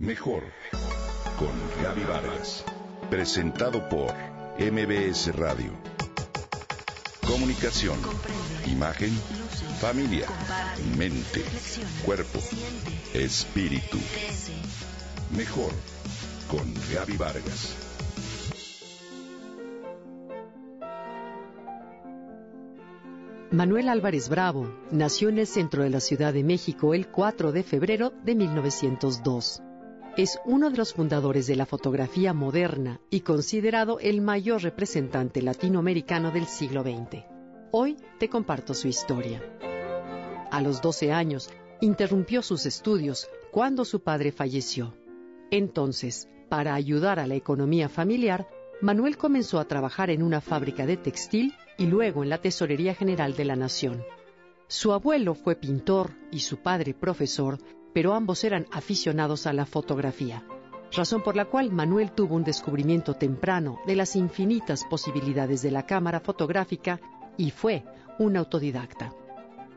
Mejor con Gaby Vargas. Presentado por MBS Radio. Comunicación, imagen, familia, mente, cuerpo, espíritu. Mejor con Gaby Vargas. Manuel Álvarez Bravo nació en el centro de la Ciudad de México el 4 de febrero de 1902. Es uno de los fundadores de la fotografía moderna y considerado el mayor representante latinoamericano del siglo XX. Hoy te comparto su historia. A los 12 años, interrumpió sus estudios cuando su padre falleció. Entonces, para ayudar a la economía familiar, Manuel comenzó a trabajar en una fábrica de textil y luego en la Tesorería General de la Nación. Su abuelo fue pintor y su padre profesor, pero ambos eran aficionados a la fotografía, razón por la cual Manuel tuvo un descubrimiento temprano de las infinitas posibilidades de la cámara fotográfica y fue un autodidacta.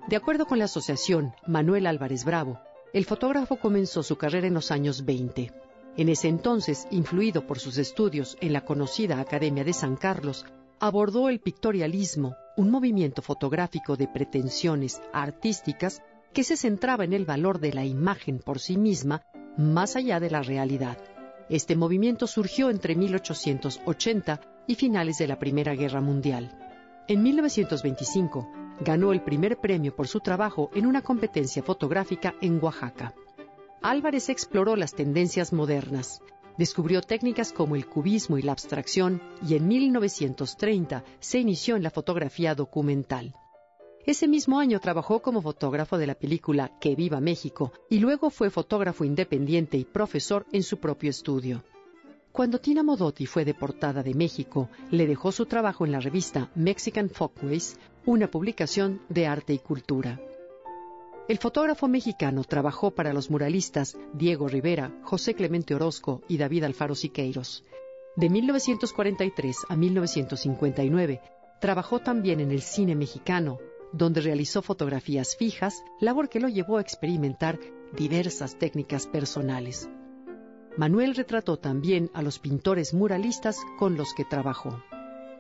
De acuerdo con la asociación Manuel Álvarez Bravo, el fotógrafo comenzó su carrera en los años 20. En ese entonces, influido por sus estudios en la conocida Academia de San Carlos, abordó el pictorialismo, un movimiento fotográfico de pretensiones artísticas que se centraba en el valor de la imagen por sí misma más allá de la realidad. Este movimiento surgió entre 1880 y finales de la Primera Guerra Mundial. En 1925 ganó el primer premio por su trabajo en una competencia fotográfica en Oaxaca. Álvarez exploró las tendencias modernas, Descubrió técnicas como el cubismo y la abstracción y en 1930 se inició en la fotografía documental. Ese mismo año trabajó como fotógrafo de la película Que viva México y luego fue fotógrafo independiente y profesor en su propio estudio. Cuando Tina Modotti fue deportada de México, le dejó su trabajo en la revista Mexican Folkways, una publicación de arte y cultura. El fotógrafo mexicano trabajó para los muralistas Diego Rivera, José Clemente Orozco y David Alfaro Siqueiros. De 1943 a 1959 trabajó también en el cine mexicano, donde realizó fotografías fijas, labor que lo llevó a experimentar diversas técnicas personales. Manuel retrató también a los pintores muralistas con los que trabajó.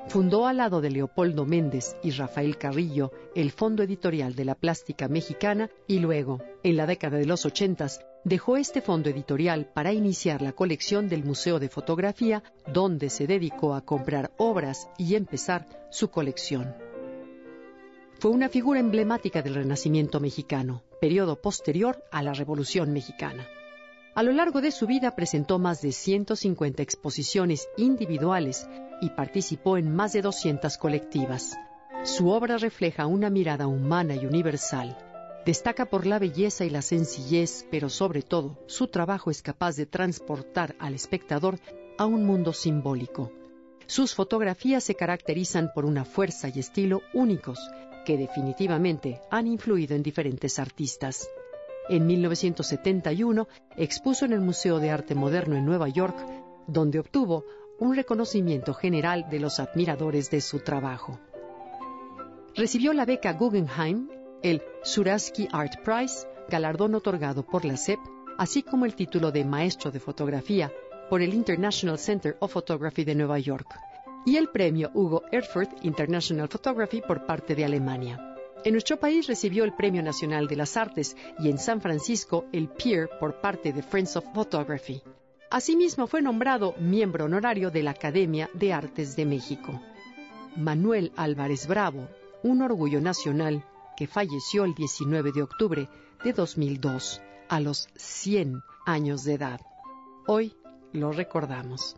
Fundó al lado de Leopoldo Méndez y Rafael Carrillo el Fondo Editorial de la Plástica Mexicana y luego, en la década de los ochentas, dejó este fondo editorial para iniciar la colección del Museo de Fotografía, donde se dedicó a comprar obras y empezar su colección. Fue una figura emblemática del Renacimiento mexicano, periodo posterior a la Revolución mexicana. A lo largo de su vida presentó más de 150 exposiciones individuales y participó en más de 200 colectivas. Su obra refleja una mirada humana y universal. Destaca por la belleza y la sencillez, pero sobre todo su trabajo es capaz de transportar al espectador a un mundo simbólico. Sus fotografías se caracterizan por una fuerza y estilo únicos que definitivamente han influido en diferentes artistas. En 1971 expuso en el Museo de Arte Moderno en Nueva York, donde obtuvo un reconocimiento general de los admiradores de su trabajo. Recibió la beca Guggenheim, el Suraski Art Prize, galardón otorgado por la CEP, así como el título de maestro de fotografía por el International Center of Photography de Nueva York y el premio Hugo Erfurt International Photography por parte de Alemania. En nuestro país recibió el Premio Nacional de las Artes y en San Francisco el Peer por parte de Friends of Photography. Asimismo fue nombrado miembro honorario de la Academia de Artes de México. Manuel Álvarez Bravo, un orgullo nacional que falleció el 19 de octubre de 2002 a los 100 años de edad. Hoy lo recordamos.